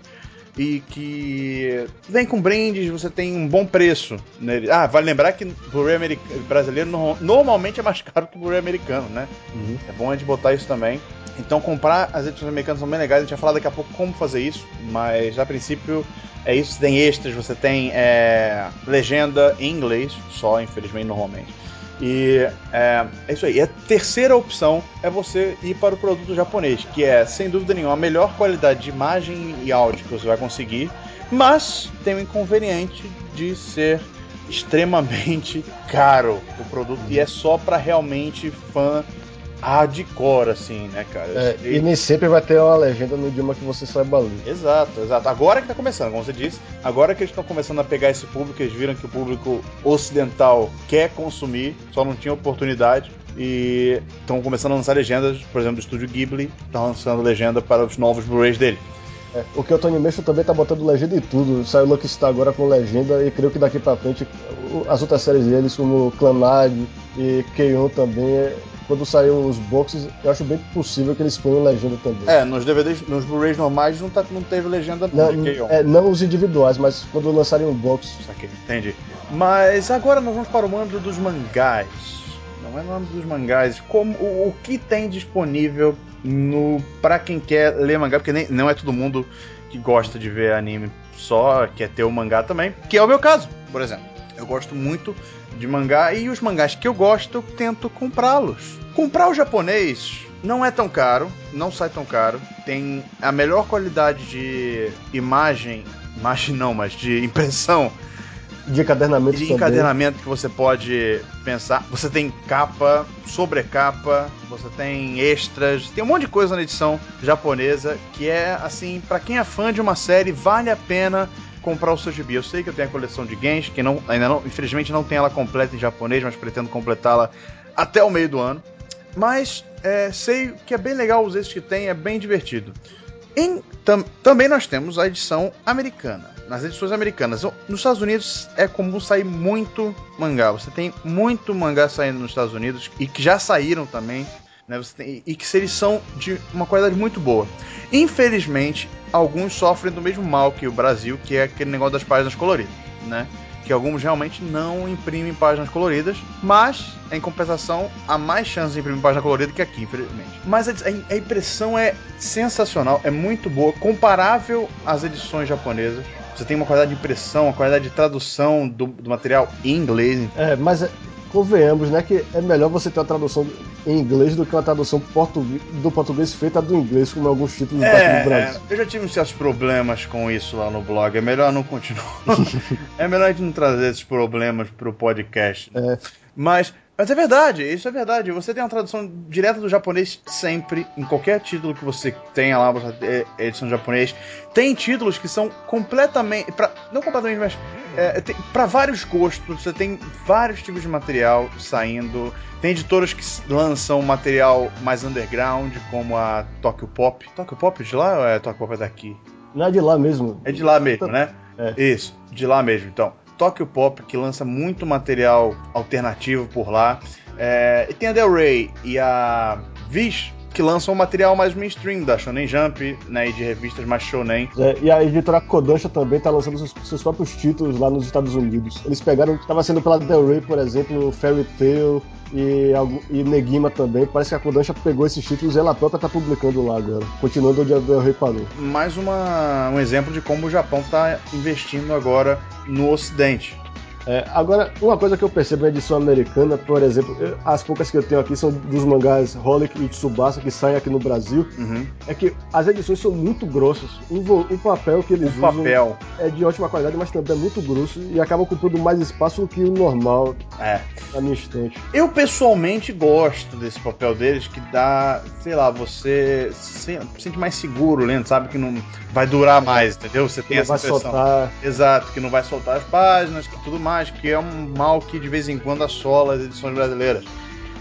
e que vem com brindes, você tem um bom preço nele. Ah, vale lembrar que Blu-ray brasileiro no normalmente é mais caro que o Blu-ray americano, né? Uhum. É bom a gente botar isso também. Então comprar as edições americanas são bem legais, a gente vai falar daqui a pouco como fazer isso, mas a princípio é isso, você tem extras, você tem é, legenda em inglês, só infelizmente normalmente. E é, é, isso aí. E a terceira opção é você ir para o produto japonês, que é, sem dúvida nenhuma, a melhor qualidade de imagem e áudio que você vai conseguir, Mas tem o inconveniente de ser extremamente caro o produto e é só para realmente fã hardcore, assim, né, cara? É, e nem sempre vai ter uma legenda no idioma que você saiba ler. Exato, exato. Agora que tá começando, como você disse, agora que eles estão começando a pegar esse público, eles viram que o público ocidental quer consumir, só não tinha oportunidade. E estão começando a lançar legendas, por exemplo, do estúdio Ghibli, tá lançando legenda para os novos Blu-rays dele. É, o que o Tony Mestre também tá botando legenda em tudo. Saiu Lucky Star agora com legenda e creio que daqui pra frente as outras séries deles, como Clanag e Keion também, quando saiu os boxes, eu acho bem possível que eles ponham legenda também. É, nos DVDs, nos Blu-rays normais não, tá, não teve legenda não, é, não os individuais, mas quando lançarem um box. Aqui, entendi. Mas agora nós vamos para o mando dos mangás. Não é o nome dos mangás. Como, o, o que tem disponível no para quem quer ler mangá, porque nem, não é todo mundo que gosta de ver anime só, quer ter o mangá também, que é o meu caso, por exemplo. Eu gosto muito de mangá e os mangás que eu gosto eu tento comprá-los. Comprar o japonês não é tão caro, não sai tão caro, tem a melhor qualidade de imagem, imagem não, mas de impressão de encadernamento de encadernamento que você pode pensar. Você tem capa, sobrecapa, você tem extras, tem um monte de coisa na edição japonesa que é assim, para quem é fã de uma série, vale a pena comprar o seu gibi. Eu sei que eu tenho a coleção de Gens, que não, ainda não, infelizmente não tem ela completa em japonês, mas pretendo completá-la até o meio do ano. Mas é, sei que é bem legal os esses que tem, é bem divertido. Em, tam, também nós temos a edição americana. Nas edições americanas. Nos Estados Unidos é comum sair muito mangá. Você tem muito mangá saindo nos Estados Unidos e que já saíram também. Né? Tem, e que eles são de uma qualidade muito boa. Infelizmente, alguns sofrem do mesmo mal que o Brasil, que é aquele negócio das páginas coloridas, né? Que alguns realmente não imprimem páginas coloridas, mas, em compensação, há mais chances de imprimir página colorida que aqui, infelizmente. Mas a, a impressão é sensacional, é muito boa, comparável às edições japonesas. Você tem uma qualidade de impressão, uma qualidade de tradução do, do material em inglês. É, mas convenhamos, né, que é melhor você ter uma tradução em inglês do que uma tradução português, do português feita do inglês, como alguns títulos é, daqui do Brasil. É, eu já tive certos problemas com isso lá no blog, é melhor não continuar. é melhor a gente não trazer esses problemas pro podcast. É. Mas mas é verdade, isso é verdade. Você tem uma tradução direta do japonês sempre, em qualquer título que você tenha lá, você é, é edição japonês. Tem títulos que são completamente. Pra, não completamente, mas. É, para vários gostos, você tem vários tipos de material saindo. Tem editoras que lançam material mais underground, como a Tokyo Pop. Tokyo Pop é de lá ou é Tokyo Pop é daqui? Não é de lá mesmo. É de lá mesmo, né? É. Isso, de lá mesmo. Então, Tokyo Pop, que lança muito material alternativo por lá. É, e tem a Del Rey e a Vish, que lançam um material mais mainstream da Shonen Jump, né, e de revistas mais shonen. É, e a editora Kodansha também está lançando seus, seus, próprios títulos lá nos Estados Unidos. Eles pegaram, estava sendo pela Del Rey, por exemplo, Fairy Tail e, e Negima também. Parece que a Kodansha pegou esses títulos e ela própria está publicando lá agora, continuando onde a Del Rey parou. Mais uma, um exemplo de como o Japão está investindo agora no Ocidente. É, agora, uma coisa que eu percebo na edição americana, por exemplo, eu, as poucas que eu tenho aqui são dos mangás Holic e Tsubasa que saem aqui no Brasil, uhum. é que as edições são muito grossas. O, o papel que eles o usam papel. é de ótima qualidade, mas também é muito grosso e acaba ocupando mais espaço do que o normal é. na minha estante. Eu pessoalmente gosto desse papel deles, que dá, sei lá, você se sente mais seguro lendo, sabe que não vai durar mais, entendeu? Você tem essa vai impressão. Soltar... Exato, que não vai soltar as páginas, que tudo mais mais, que é um mal que de vez em quando assola as edições brasileiras.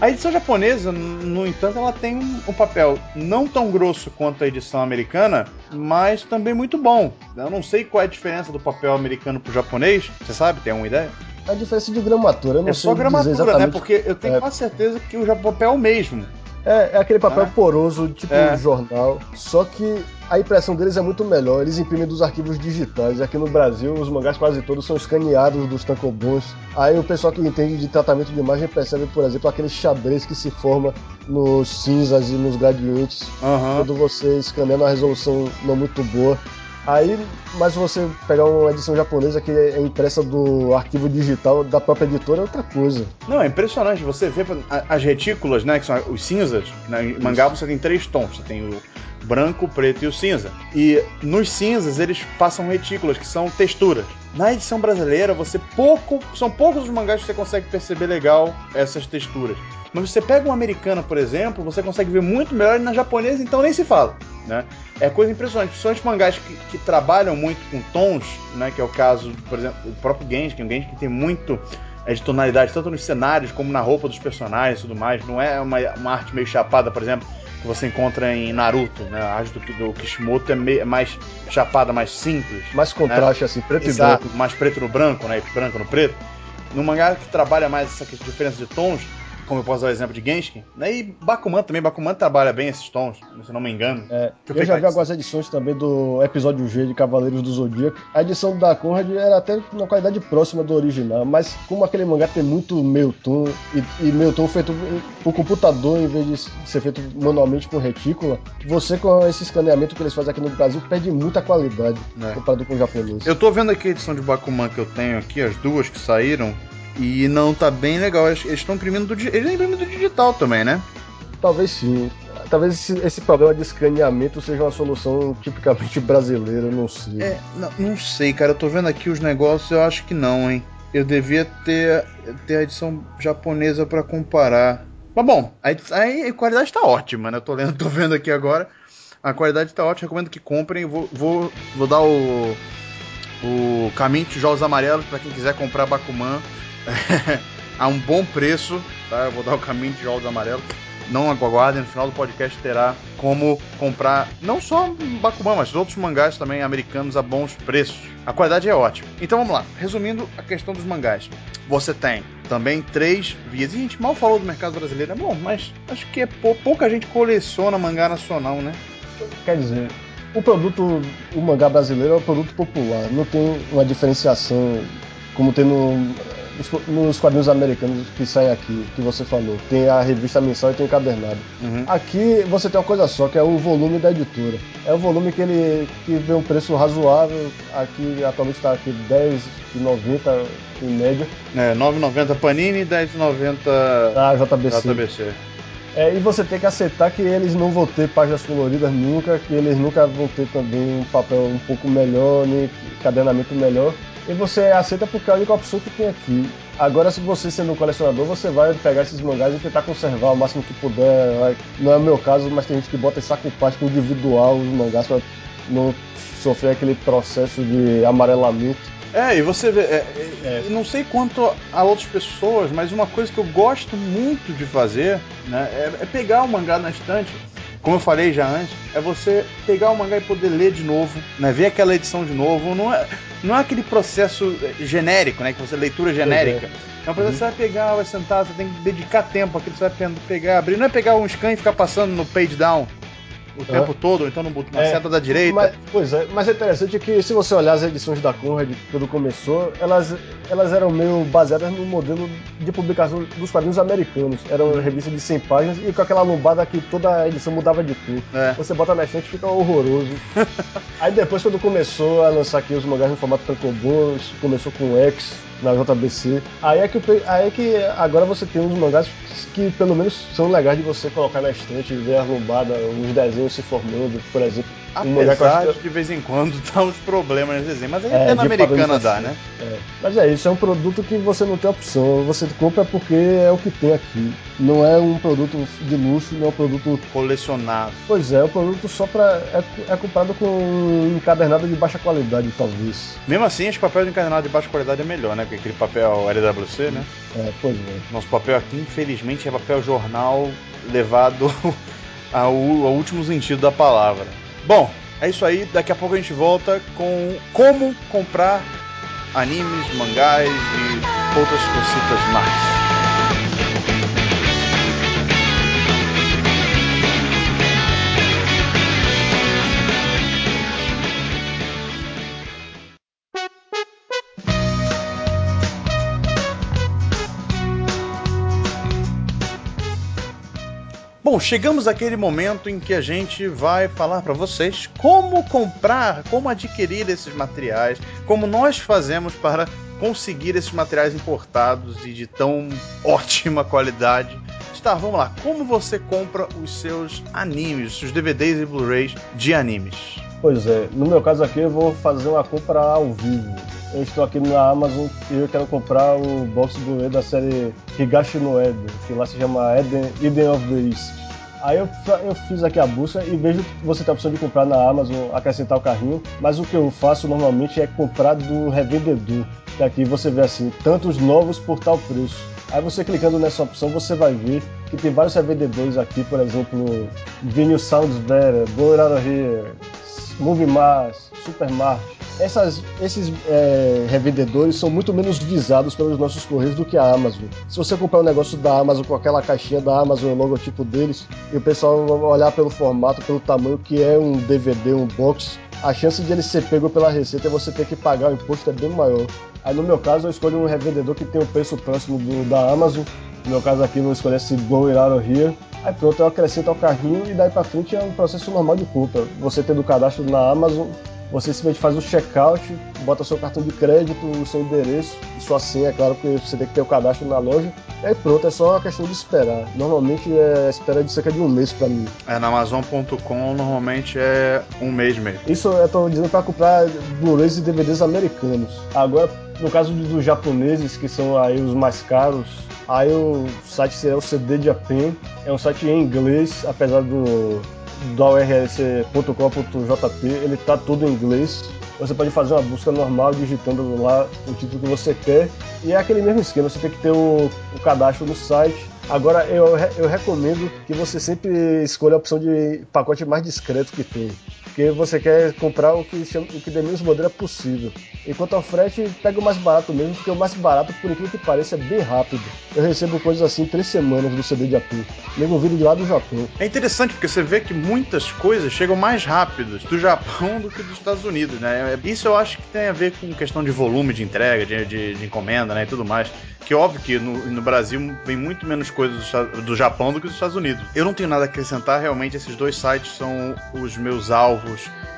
A edição japonesa, no entanto, ela tem um, papel não tão grosso quanto a edição americana, mas também muito bom. Eu não sei qual é a diferença do papel americano pro japonês. Você sabe? Tem alguma ideia? A diferença de gramatura, eu não é sei só gramatura, né? Porque eu tenho é. quase certeza que o papel é o mesmo. É, é aquele papel é. poroso, tipo é. jornal. Só que a impressão deles é muito melhor. Eles imprimem dos arquivos digitais. Aqui no Brasil, os mangás quase todos são escaneados dos tankobons. Aí o pessoal que entende de tratamento de imagem percebe, por exemplo, aquele xadrez que se forma nos cinzas e nos gradientes. Uhum. Quando você escaneia uma resolução não muito boa. Aí, mas você pegar uma edição japonesa que é impressa do arquivo digital da própria editora é outra coisa. Não, é impressionante. Você vê as retículas, né, que são os cinzas. Né, em mangá você tem três tons. Você tem o branco, preto e o cinza. E nos cinzas eles passam retículas, que são texturas. Na edição brasileira, você pouco. São poucos os mangás que você consegue perceber legal essas texturas. Mas você pega um americano, por exemplo, você consegue ver muito melhor e na japonesa, então nem se fala. Né? É coisa impressionante. Principalmente mangás que, que, trabalham muito com tons, né? que é o caso, por exemplo, do próprio Genshin. O Genshin tem muito é, de tonalidade, tanto nos cenários como na roupa dos personagens e tudo mais. Não é uma, uma arte meio chapada, por exemplo, que você encontra em Naruto, né? A arte do, do Kishimoto é meio, mais chapada, mais simples. Mais contraste, né? assim, preto Exato, e branco. Mais preto no branco, né? E branco no preto. No mangá que trabalha mais essa diferença de tons, como eu posso dar o exemplo de Genshin, né? E Bakuman também, Bakuman trabalha bem esses tons, se não me engano. É, eu, eu já vi algumas edições também do episódio G de Cavaleiros do Zodíaco. A edição da Conrad era até uma qualidade próxima do original, mas como aquele mangá tem muito meio tom e, e meio tom feito por computador em vez de ser feito manualmente com retícula, você com esse escaneamento que eles fazem aqui no Brasil perde muita qualidade é. comparado com o japonês. Eu tô vendo aqui a edição de Bakuman que eu tenho aqui, as duas que saíram, e não tá bem legal. Eles estão imprimindo do, eles imprimindo do digital também, né? Talvez sim. Talvez esse, esse, problema de escaneamento seja uma solução tipicamente brasileira, não sei. É, não, não, sei, cara. Eu tô vendo aqui os negócios, eu acho que não, hein. Eu devia ter, ter a edição japonesa para comparar. Mas bom, a, a, a, qualidade tá ótima, né? Eu tô, lendo, tô vendo aqui agora. A qualidade tá ótima, recomendo que comprem. Vou, vou, vou dar o, o caminho de tijolos amarelos para quem quiser comprar Bakuman a um bom preço, tá? Eu vou dar o caminho de jogos amarelos. Não aguardem, no final do podcast terá como comprar não só Bakuman, mas outros mangás também americanos a bons preços. A qualidade é ótima. Então vamos lá, resumindo a questão dos mangás. Você tem também três vias. E a gente mal falou do mercado brasileiro, é bom, mas acho que é pou, pouca gente coleciona mangá nacional, né? Quer dizer, o produto, o mangá brasileiro é um produto popular, não tem uma diferenciação como tem no nos quadrinhos americanos que saem aqui, que você falou, tem a revista mensal e tem encadernado. Uhum. Aqui você tem uma coisa só, que é o volume da editora. É o volume que ele que vê um preço razoável, aqui atualmente está aqui R$10,90 em média. É, 9,90 Panini e 10,90 ah, JBC. JBC. É, e você tem que aceitar que eles não vão ter páginas coloridas nunca, que eles nunca vão ter também um papel um pouco melhor, nem encadernamento melhor e você aceita porque é a única opção que tem aqui. Agora, se você sendo um colecionador, você vai pegar esses mangás e tentar conservar o máximo que puder. Não é o meu caso, mas tem gente que bota em saco plástico individual os mangás para não sofrer aquele processo de amarelamento. É, e você vê, é, é, não sei quanto a outras pessoas, mas uma coisa que eu gosto muito de fazer né, é, é pegar o mangá na estante como eu falei já antes, é você pegar o mangá e poder ler de novo, né? Ver aquela edição de novo. Não é, não é aquele processo eh, genérico, né? Que você leitura genérica. É, é um processo uhum. que você vai pegar, vai sentar, você tem que dedicar tempo aquilo, você vai pegar, abrir. Não é pegar um scan e ficar passando no page down o é. tempo todo, então na é, seta da direita. Mas, pois é, mas é interessante que se você olhar as edições da Conrad quando começou, elas, elas eram meio baseadas no modelo de publicação dos quadrinhos americanos. Eram uhum. revistas de 100 páginas e com aquela lombada que toda a edição mudava de cor. É. Você bota na frente fica horroroso. Aí depois quando começou a lançar aqui os mangás no formato tankobon, começou com X, na JBC. Aí é que, aí é que agora você tem uns mangás que pelo menos são legais de você colocar na estante, ver a lombada, uns desenhos se formando, por exemplo. Apesar um de de vez em quando dá uns problemas nesse desenho, mas é, é na americana dá, né? É. Mas é isso, é um produto que você não tem opção. Você compra porque é o que tem aqui. Não é um produto de luxo, não é um produto. Colecionado. Pois é, é um produto só pra. É, é comprado com encadernado de baixa qualidade, talvez. Mesmo assim, que papel de encadernado de baixa qualidade é melhor, né? Porque aquele papel LWC, né? É, pois é. Nosso papel aqui, infelizmente, é papel jornal levado ao, ao último sentido da palavra. Bom, é isso aí. Daqui a pouco a gente volta com como comprar animes, mangás e outras cositas mais. Bom, chegamos àquele momento em que a gente vai falar para vocês como comprar, como adquirir esses materiais, como nós fazemos para conseguir esses materiais importados e de tão ótima qualidade. Tá, vamos lá. Como você compra os seus animes, os DVDs e Blu-rays de animes? Pois é, no meu caso aqui eu vou fazer uma compra ao vivo. Eu estou aqui na Amazon e eu quero comprar o box Blu-ray da série Higashi no Eden, que lá se chama Eden, Eden of the East. Aí eu, eu fiz aqui a busca e vejo que você tem a opção de comprar na Amazon, acrescentar o carrinho, mas o que eu faço normalmente é comprar do revendedor, aqui você vê assim, tantos novos por tal preço. Aí você clicando nessa opção, você vai ver que tem vários revendedores aqui, por exemplo, Vinyl Sounds Better, Go Out Here, Movie Mass, Supermart, essas, esses é, revendedores são muito menos visados pelos nossos correios do que a Amazon. Se você comprar um negócio da Amazon com aquela caixinha da Amazon, o logotipo deles, e o pessoal olhar pelo formato, pelo tamanho que é um DVD, um box, a chance de ele ser pego pela receita e você ter que pagar o imposto é bem maior. Aí no meu caso eu escolho um revendedor que tem o preço próximo do, da Amazon. No meu caso aqui eu escolho esse Go It Out Here. Aí pronto, eu acrescento ao carrinho e daí pra frente é um processo normal de compra. Você tendo o cadastro na Amazon, você simplesmente faz o checkout, bota seu cartão de crédito, o seu endereço sua senha, é claro que você tem que ter o cadastro na loja. E aí pronto, é só uma questão de esperar. Normalmente é espera de cerca de um mês para mim. É, na Amazon.com normalmente é um mês mesmo. Isso eu tô dizendo para comprar Blu-rays e DVDs americanos. Agora, no caso dos japoneses, que são aí os mais caros, aí o site será o CD Japan. É um site em inglês, apesar do da urls.com.jp, ele tá tudo em inglês. Você pode fazer uma busca normal digitando lá o título que você quer. E é aquele mesmo esquema, você tem que ter o, o cadastro no site. Agora eu, eu recomendo que você sempre escolha a opção de pacote mais discreto que tem porque você quer comprar o que, o que dê menos bobeira possível. Enquanto ao frete, pega o mais barato mesmo, porque o mais barato, por incrível que pareça, é bem rápido. Eu recebo coisas assim três semanas do CD de Apu, mesmo vindo de lá do Japão. É interessante porque você vê que muitas coisas chegam mais rápidas do Japão do que dos Estados Unidos, né? Isso eu acho que tem a ver com questão de volume de entrega, de, de, de encomenda, né, e tudo mais. Que óbvio que no, no, Brasil vem muito menos coisas do, do, Japão do que dos Estados Unidos. Eu não tenho nada a acrescentar, realmente esses dois sites são os meus alvos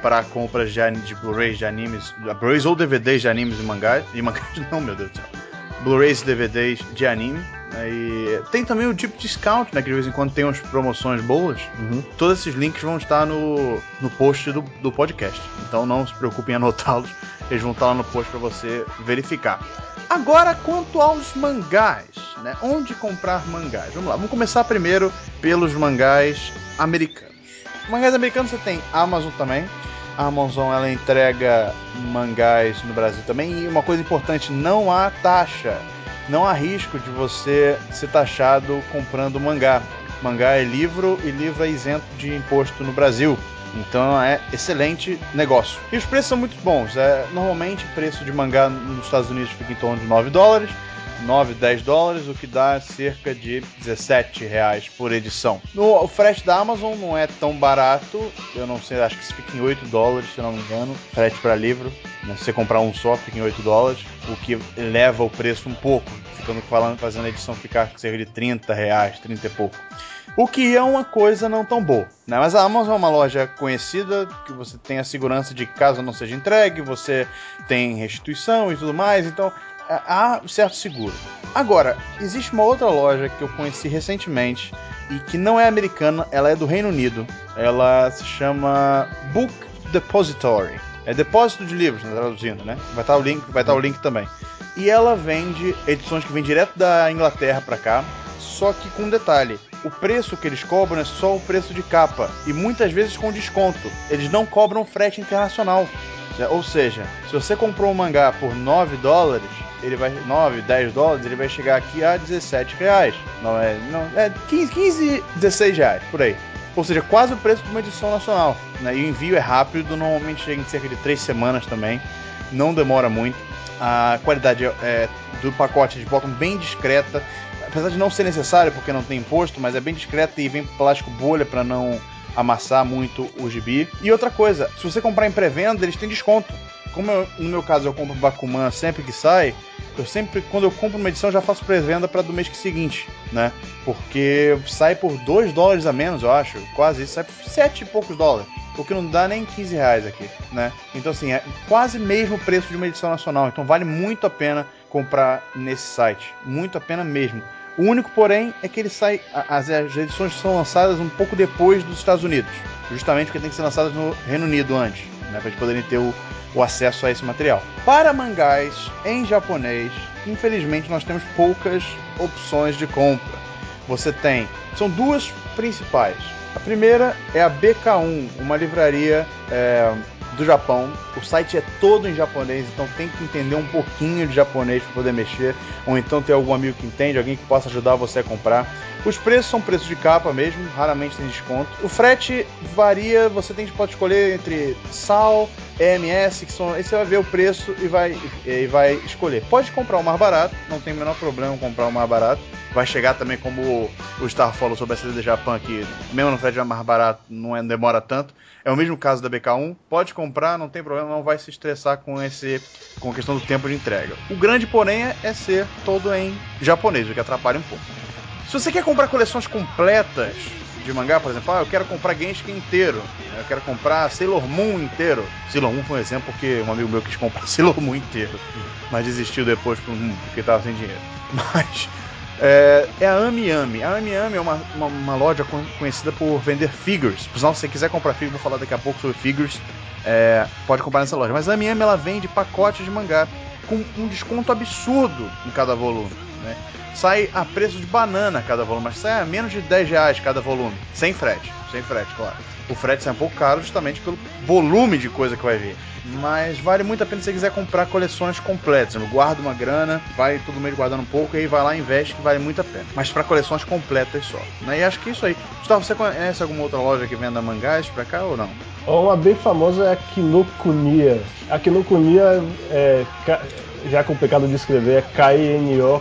para compras de, de Blu-rays de animes, Blu-rays ou DVDs de animes e mangás. E mangás não, meu Deus do céu. Blu-rays e DVDs de anime. Né, e tem também o Deep Discount, né? Que de vez em quando tem umas promoções boas. Uhum. Todos esses links vão estar no, no post do, do podcast. Então não se preocupem em anotá-los. Eles vão estar lá no post para você verificar. Agora, quanto aos mangás, né? Onde comprar mangás? Vamos lá, vamos começar primeiro pelos mangás americanos. Mangás americanos você tem Amazon também. A Amazon ela entrega mangás no Brasil também. E uma coisa importante, não há taxa. Não há risco de você ser taxado comprando mangá. Mangá é livro e livro é isento de imposto no Brasil. Então é excelente negócio. E os preços são muito bons. É, normalmente o preço de mangá nos Estados Unidos fica em torno de 9 dólares. 9, 10 dólares, o que dá cerca de 17 reais por edição. No, o frete da Amazon não é tão barato, eu não sei, acho que fica em 8 dólares, se não me engano, frete para livro. Né? Se você comprar um só, fica em 8 dólares, o que eleva o preço um pouco, ficando falando, fazendo a edição ficar cerca de 30 reais, 30 e pouco. O que é uma coisa não tão boa. Né? Mas a Amazon é uma loja conhecida, que você tem a segurança de que caso não seja entregue, você tem restituição e tudo mais, então é, há certo seguro. Agora, existe uma outra loja que eu conheci recentemente e que não é americana, ela é do Reino Unido. Ela se chama Book Depository. É depósito de livros, né, traduzindo, né? Vai estar o link, vai estar o link também. E ela vende edições que vêm direto da Inglaterra para cá, só que com um detalhe o preço que eles cobram é só o preço de capa e muitas vezes com desconto. Eles não cobram frete internacional. Ou seja, se você comprou um mangá por 9 dólares, ele vai 9, 10 dólares, ele vai chegar aqui a 17 reais. Não é, não, é 15, 15, 16 reais por aí. Ou seja, quase o preço de uma edição nacional. Né? E o envio é rápido, normalmente chega em cerca de 3 semanas também. Não demora muito. A qualidade é, do pacote eles botam bem discreta apesar de não ser necessário porque não tem imposto, mas é bem discreto e vem plástico bolha para não amassar muito o gibi. E outra coisa, se você comprar em pré-venda, eles têm desconto. Como eu, no meu caso eu compro Bakuman sempre que sai, eu sempre, quando eu compro uma edição, já faço pré-venda para do mês seguinte, né? Porque sai por 2 dólares a menos, eu acho, quase isso, sai por 7 e poucos dólares. O que não dá nem 15 reais aqui, né? Então, assim, é quase mesmo o preço de uma edição nacional. Então, vale muito a pena comprar nesse site. Muito a pena mesmo. O único, porém, é que ele sai. As, as edições são lançadas um pouco depois dos Estados Unidos. Justamente porque tem que ser lançadas no Reino Unido antes, né? Para eles poderem ter o, o acesso a esse material. Para mangás em japonês, infelizmente nós temos poucas opções de compra. Você tem. São duas principais. A primeira é a BK1, uma livraria é, do Japão. O site é todo em japonês, então tem que entender um pouquinho de japonês para poder mexer, ou então ter algum amigo que entende, alguém que possa ajudar você a comprar. Os preços são preços de capa mesmo, raramente tem desconto. O frete varia, você tem, pode escolher entre sal, EMS, que são. Aí você vai ver o preço e vai, e vai escolher. Pode comprar o mais barato, não tem o menor problema comprar o mais barato. Vai chegar também, como o Star falou sobre a CD Japan, que mesmo no frete mais barato não é, demora tanto. É o mesmo caso da BK1. Pode comprar, não tem problema, não vai se estressar com esse com a questão do tempo de entrega. O grande, porém, é, é ser todo em japonês, o que atrapalha um pouco. Se você quer comprar coleções completas de mangá, por exemplo, ah, eu quero comprar Genshin inteiro, eu quero comprar Sailor Moon inteiro. Sailor Moon foi um exemplo porque um amigo meu quis comprar Sailor Moon inteiro, mas desistiu depois porque estava sem dinheiro. Mas é, é, a Ami Ami. A Ami Ami é uma, uma, uma, loja conhecida por vender figures. Por se você quiser comprar figures, vou falar daqui a pouco sobre figures, é, pode comprar nessa loja. Mas a Ami Ami ela vende pacotes de mangá com um desconto absurdo em cada volume. Né? sai a preço de banana cada volume, mas sai a menos de 10 reais cada volume, sem frete, sem frete, claro. O frete sai um pouco caro justamente pelo volume de coisa que vai vir. Mas vale muito a pena se você quiser comprar coleções completas. Guarda uma grana, vai todo mês guardando um pouco e aí vai lá e investe que vale muito a pena. Mas para coleções completas só. Né? E acho que é isso aí. Gustavo, você conhece alguma outra loja que venda mangás pra cá ou não? Uma bem famosa é a Kinokuniya. A Kinokuniya é, já é complicado de escrever, é K-I-N-O-K-O-N-I-Y-A.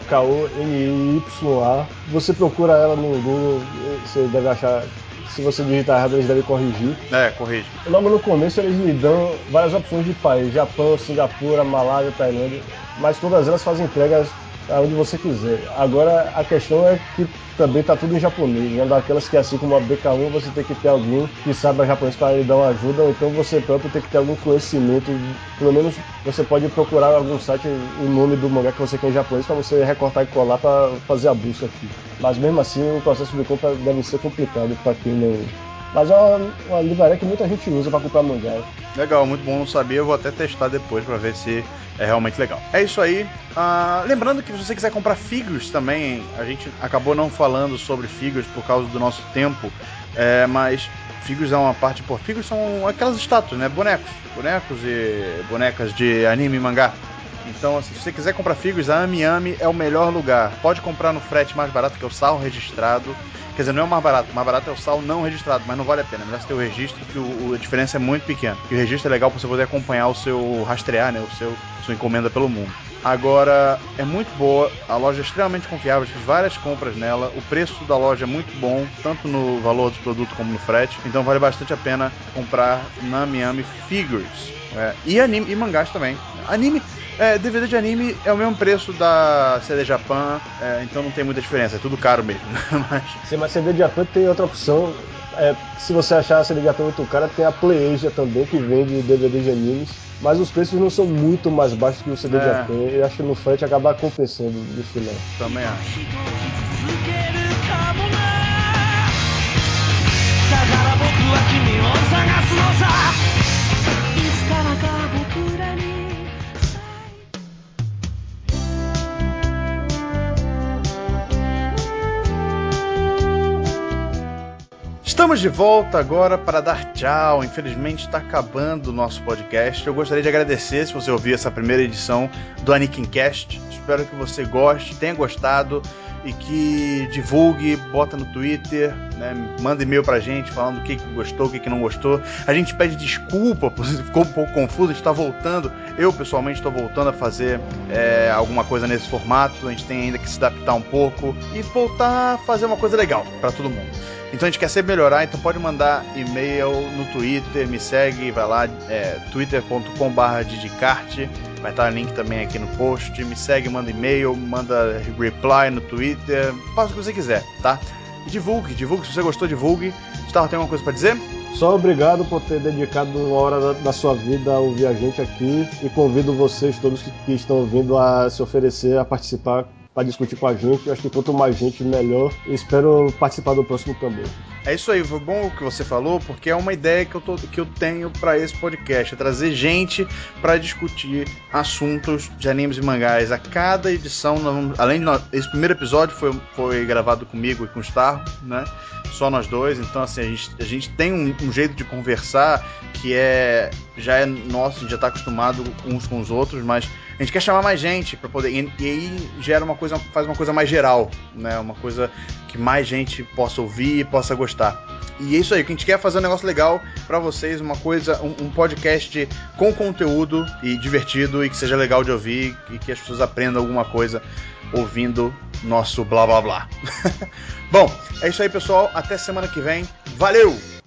Você procura ela no Google, você deve achar. Se você digitar errado, eles devem corrigir. É, corrige. Logo no começo, eles lhe dão várias opções de país: Japão, Singapura, Malásia, Tailândia. Mas todas elas fazem entregas aonde você quiser. Agora a questão é que também tá tudo em japonês, né? Daquelas que assim como a BK1 você tem que ter alguém que saiba japonês para lhe dar uma ajuda, ou então você próprio tem que ter algum conhecimento. Pelo menos você pode procurar algum site o nome do mangá que você quer em japonês para você recortar e colar para fazer a busca aqui. Mas mesmo assim o processo de compra deve ser complicado para quem não mas é uma, uma livraria que muita gente usa para comprar mangá. Legal, muito bom não saber. Eu vou até testar depois para ver se é realmente legal. É isso aí. Ah, lembrando que se você quiser comprar figures também, a gente acabou não falando sobre figures por causa do nosso tempo, é, mas figures é uma parte por figures são aquelas estátuas, né? Bonecos, bonecos e bonecas de anime e mangá. Então, assim, se você quiser comprar figures, a Ami Ami é o melhor lugar. Pode comprar no frete mais barato, que é o sal registrado. Quer dizer, não é o mais barato, o mais barato é o sal não registrado, mas não vale a pena. É melhor você ter o registro, que o, a diferença é muito pequena. E o registro é legal para você poder acompanhar o seu rastrear, né? O seu sua encomenda pelo mundo. Agora, é muito boa, a loja é extremamente confiável, fiz várias compras nela, o preço da loja é muito bom, tanto no valor dos produtos como no frete, então vale bastante a pena comprar na Miami Figures. É, e anime e mangás também. Anime, é, DVD de anime é o mesmo preço da CD Japan, é, então não tem muita diferença, é tudo caro mesmo. mas... Sim, mas CD Japan tem outra opção. É, se você achar a CD Japan muito cara, tem a PlayAsia também, que vende DVD de animes. Mas os preços não são muito mais baixos que o CD é. Eu acho que no frete acaba compensando no final. Também acho. Estamos de volta agora para dar tchau. Infelizmente está acabando o nosso podcast. Eu gostaria de agradecer se você ouviu essa primeira edição do Anakin Cast. Espero que você goste, tenha gostado e que divulgue, bota no Twitter, né, manda e-mail pra gente falando o que, que gostou, o que, que não gostou. A gente pede desculpa, ficou um pouco confuso, a gente está voltando. Eu pessoalmente estou voltando a fazer é, alguma coisa nesse formato. A gente tem ainda que se adaptar um pouco e voltar a fazer uma coisa legal para todo mundo. Então a gente quer sempre melhorar, então pode mandar e-mail no Twitter, me segue, vai lá, é, twitter.com.br. Vai estar link também aqui no post. Me segue, manda e-mail, manda reply no Twitter, faça o que você quiser, tá? E divulgue, divulgue. Se você gostou, divulgue. Gustavo, tem alguma coisa para dizer? Só obrigado por ter dedicado uma hora da, da, sua vida a ouvir a gente aqui e convido vocês todos que, que estão ouvindo a se oferecer a participar para discutir com a gente. Eu acho que quanto mais gente, melhor. Espero participar do próximo também. É isso aí, foi bom o que você falou, porque é uma ideia que eu, tô, que eu tenho para esse podcast, é trazer gente para discutir assuntos de animes e mangás. A cada edição, além de nós, esse primeiro episódio foi, foi gravado comigo e com o Star, né? Só nós dois, então assim, a gente, a gente tem um, um jeito de conversar que é já é nosso, a gente já tá acostumado uns com os outros, mas a gente quer chamar mais gente para poder. E, e, aí gera uma coisa, faz uma coisa mais geral, né? Uma coisa que mais gente possa ouvir e possa gostar. E é isso aí, o que a gente quer é fazer um negócio legal para vocês, uma coisa, um, um, podcast com conteúdo e divertido e que seja legal de ouvir e que as pessoas aprendam alguma coisa ouvindo nosso blá blá blá. Bom, é isso aí, pessoal. Até semana que vem. Valeu!